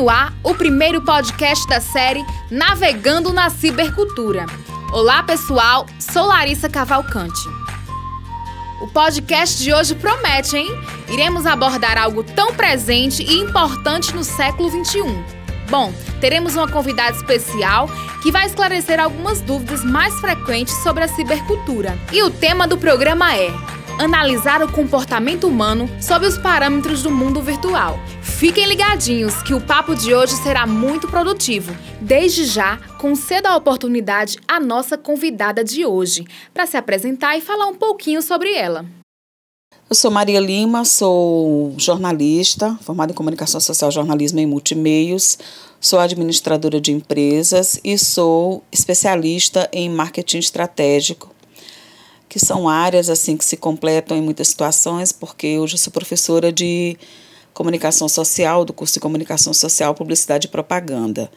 no ar o primeiro podcast da série Navegando na Cibercultura. Olá, pessoal, sou Larissa Cavalcante. O podcast de hoje promete, hein? Iremos abordar algo tão presente e importante no século XXI. Bom, teremos uma convidada especial que vai esclarecer algumas dúvidas mais frequentes sobre a cibercultura. E o tema do programa é analisar o comportamento humano sob os parâmetros do mundo virtual. Fiquem ligadinhos que o papo de hoje será muito produtivo. Desde já, concedo a oportunidade à nossa convidada de hoje para se apresentar e falar um pouquinho sobre ela. Eu sou Maria Lima, sou jornalista, formada em comunicação social, jornalismo e multimeios, sou administradora de empresas e sou especialista em marketing estratégico que são áreas assim que se completam em muitas situações, porque hoje eu sou professora de comunicação social, do curso de comunicação social, publicidade e propaganda.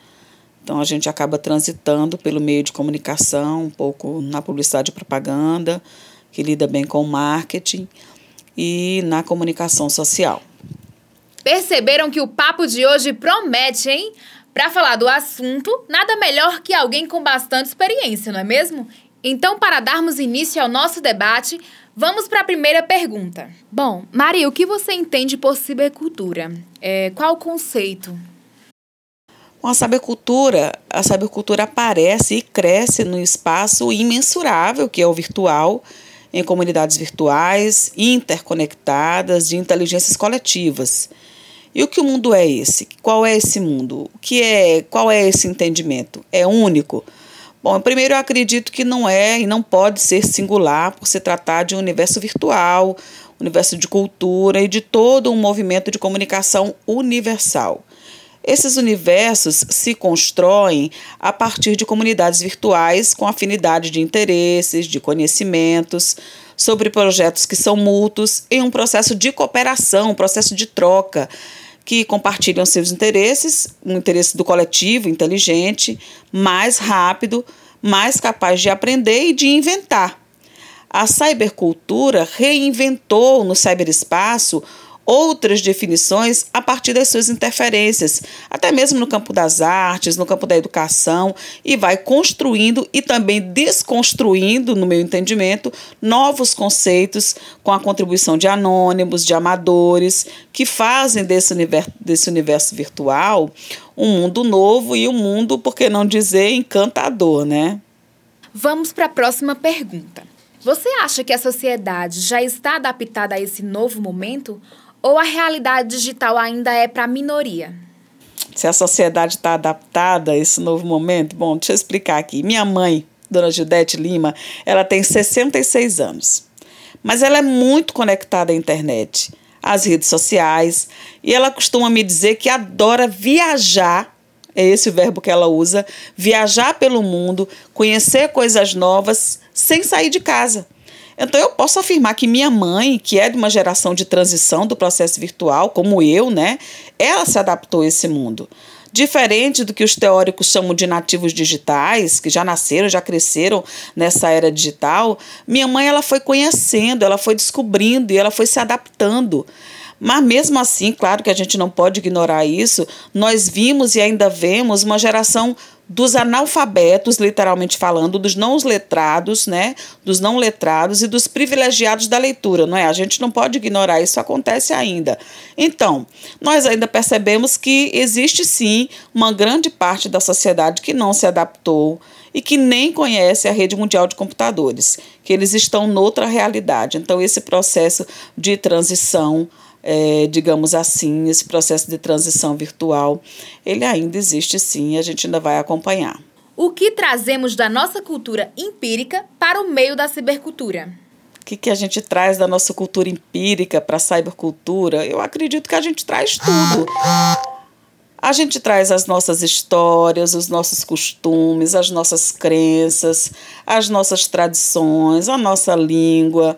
Então a gente acaba transitando pelo meio de comunicação, um pouco na publicidade e propaganda, que lida bem com marketing, e na comunicação social. Perceberam que o papo de hoje promete, hein? Para falar do assunto, nada melhor que alguém com bastante experiência, não é mesmo? Então, para darmos início ao nosso debate, vamos para a primeira pergunta. Bom, Maria, o que você entende por cibercultura? É, qual o conceito? Bom, a cibercultura, a cibercultura aparece e cresce no espaço imensurável que é o virtual, em comunidades virtuais, interconectadas, de inteligências coletivas. E o que o mundo é esse? Qual é esse mundo? O que é? Qual é esse entendimento? É único? Bom, primeiro eu acredito que não é e não pode ser singular por se tratar de um universo virtual, universo de cultura e de todo um movimento de comunicação universal. Esses universos se constroem a partir de comunidades virtuais com afinidade de interesses, de conhecimentos, sobre projetos que são mútuos, em um processo de cooperação, um processo de troca que compartilham seus interesses, um interesse do coletivo inteligente, mais rápido, mais capaz de aprender e de inventar. A cybercultura reinventou no cyberespaço outras definições a partir das suas interferências, até mesmo no campo das artes, no campo da educação, e vai construindo e também desconstruindo, no meu entendimento, novos conceitos com a contribuição de anônimos, de amadores, que fazem desse universo, desse universo virtual um mundo novo e um mundo, por que não dizer, encantador, né? Vamos para a próxima pergunta. Você acha que a sociedade já está adaptada a esse novo momento ou a realidade digital ainda é para a minoria? Se a sociedade está adaptada a esse novo momento, bom, deixa eu explicar aqui. Minha mãe, Dona Judete Lima, ela tem 66 anos, mas ela é muito conectada à internet, às redes sociais, e ela costuma me dizer que adora viajar é esse o verbo que ela usa, viajar pelo mundo, conhecer coisas novas sem sair de casa. Então eu posso afirmar que minha mãe, que é de uma geração de transição do processo virtual, como eu, né, ela se adaptou a esse mundo. Diferente do que os teóricos chamam de nativos digitais, que já nasceram, já cresceram nessa era digital, minha mãe ela foi conhecendo, ela foi descobrindo e ela foi se adaptando. Mas mesmo assim, claro que a gente não pode ignorar isso, nós vimos e ainda vemos uma geração dos analfabetos, literalmente falando, dos não letrados, né? Dos não letrados e dos privilegiados da leitura, não é? A gente não pode ignorar isso, acontece ainda. Então, nós ainda percebemos que existe sim uma grande parte da sociedade que não se adaptou e que nem conhece a rede mundial de computadores, que eles estão noutra realidade. Então, esse processo de transição é, digamos assim, esse processo de transição virtual, ele ainda existe sim, a gente ainda vai acompanhar. O que trazemos da nossa cultura empírica para o meio da cibercultura? O que, que a gente traz da nossa cultura empírica para a cybercultura? Eu acredito que a gente traz tudo. A gente traz as nossas histórias, os nossos costumes, as nossas crenças, as nossas tradições, a nossa língua,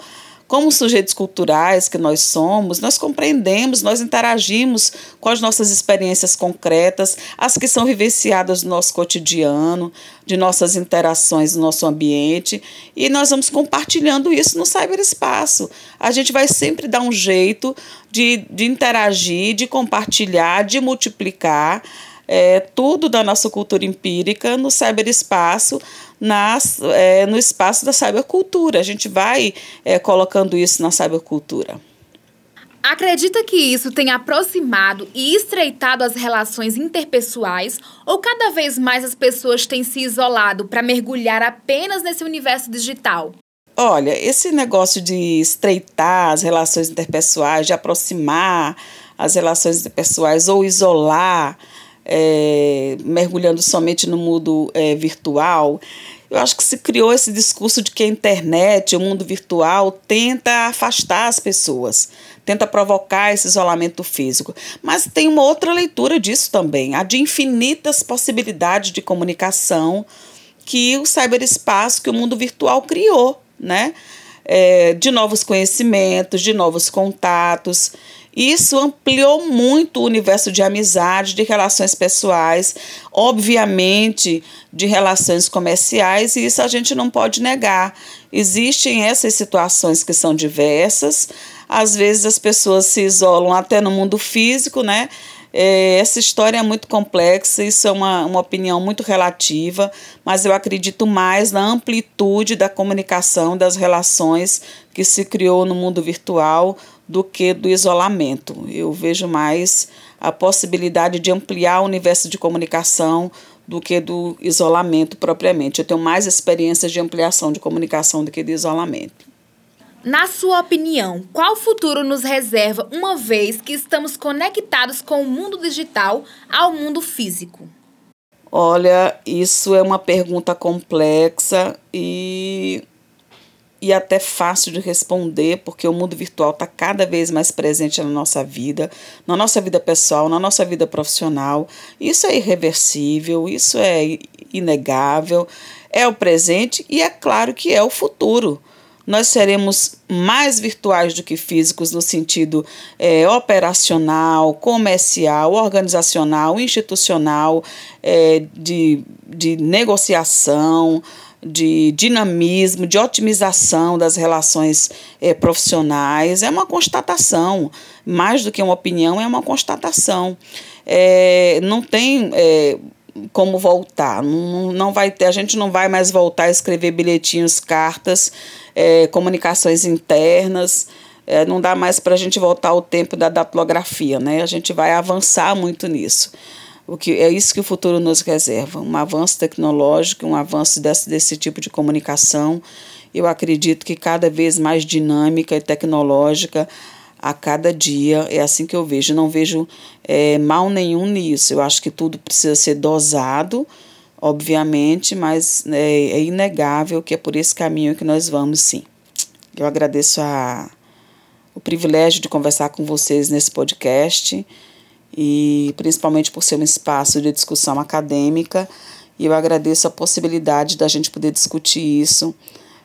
como sujeitos culturais que nós somos, nós compreendemos, nós interagimos com as nossas experiências concretas, as que são vivenciadas no nosso cotidiano, de nossas interações no nosso ambiente, e nós vamos compartilhando isso no cyberespaço. A gente vai sempre dar um jeito de, de interagir, de compartilhar, de multiplicar é, tudo da nossa cultura empírica no cyberespaço, nas, é, no espaço da cybercultura. A gente vai é, colocando isso na cybercultura. Acredita que isso tem aproximado e estreitado as relações interpessoais ou cada vez mais as pessoas têm se isolado para mergulhar apenas nesse universo digital? Olha, esse negócio de estreitar as relações interpessoais, de aproximar as relações interpessoais ou isolar, é, mergulhando somente no mundo é, virtual, eu acho que se criou esse discurso de que a internet, o mundo virtual, tenta afastar as pessoas, tenta provocar esse isolamento físico. Mas tem uma outra leitura disso também, a de infinitas possibilidades de comunicação que o cyberespaço, que o mundo virtual criou, né? É, de novos conhecimentos, de novos contatos. Isso ampliou muito o universo de amizade, de relações pessoais, obviamente de relações comerciais, e isso a gente não pode negar. Existem essas situações que são diversas, às vezes as pessoas se isolam até no mundo físico, né? É, essa história é muito complexa, isso é uma, uma opinião muito relativa, mas eu acredito mais na amplitude da comunicação, das relações que se criou no mundo virtual do que do isolamento. Eu vejo mais a possibilidade de ampliar o universo de comunicação do que do isolamento propriamente. Eu tenho mais experiências de ampliação de comunicação do que de isolamento. Na sua opinião, qual futuro nos reserva uma vez que estamos conectados com o mundo digital ao mundo físico? Olha, isso é uma pergunta complexa e e até fácil de responder, porque o mundo virtual está cada vez mais presente na nossa vida, na nossa vida pessoal, na nossa vida profissional. Isso é irreversível, isso é inegável, é o presente e é claro que é o futuro. Nós seremos mais virtuais do que físicos no sentido é, operacional, comercial, organizacional, institucional, é, de, de negociação, de dinamismo, de otimização das relações é, profissionais. É uma constatação, mais do que uma opinião, é uma constatação. É, não tem é, como voltar, não, não vai ter, a gente não vai mais voltar a escrever bilhetinhos, cartas, comunicações internas. não dá mais para a gente voltar ao tempo da datilografia, né? A gente vai avançar muito nisso. O que é isso que o futuro nos reserva, um avanço tecnológico, um avanço desse, desse tipo de comunicação. Eu acredito que cada vez mais dinâmica e tecnológica a cada dia. É assim que eu vejo. Não vejo é, mal nenhum nisso. Eu acho que tudo precisa ser dosado, obviamente, mas é, é inegável que é por esse caminho que nós vamos, sim. Eu agradeço a, o privilégio de conversar com vocês nesse podcast e principalmente por ser um espaço de discussão acadêmica. E eu agradeço a possibilidade da gente poder discutir isso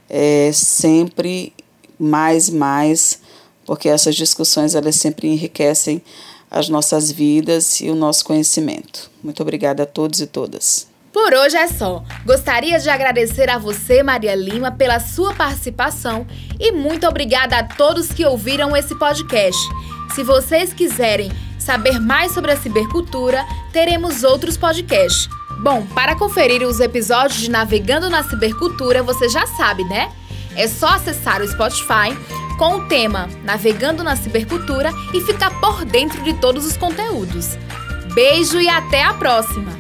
é, sempre mais e mais, porque essas discussões elas sempre enriquecem as nossas vidas e o nosso conhecimento. Muito obrigada a todos e todas. Por hoje é só. Gostaria de agradecer a você, Maria Lima, pela sua participação e muito obrigada a todos que ouviram esse podcast. Se vocês quiserem saber mais sobre a cibercultura, teremos outros podcasts. Bom, para conferir os episódios de Navegando na Cibercultura, você já sabe, né? É só acessar o Spotify com o tema Navegando na Cibercultura e ficar por dentro de todos os conteúdos. Beijo e até a próxima!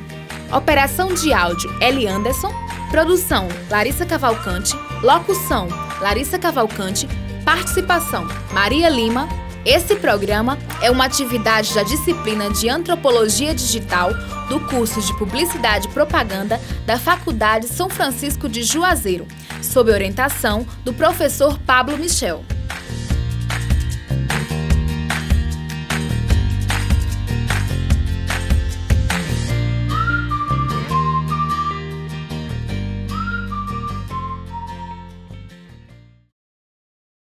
Operação de áudio Eli Anderson, produção Larissa Cavalcante, locução Larissa Cavalcante, participação Maria Lima esse programa é uma atividade da disciplina de Antropologia Digital do curso de Publicidade e Propaganda da Faculdade São Francisco de Juazeiro, sob orientação do professor Pablo Michel.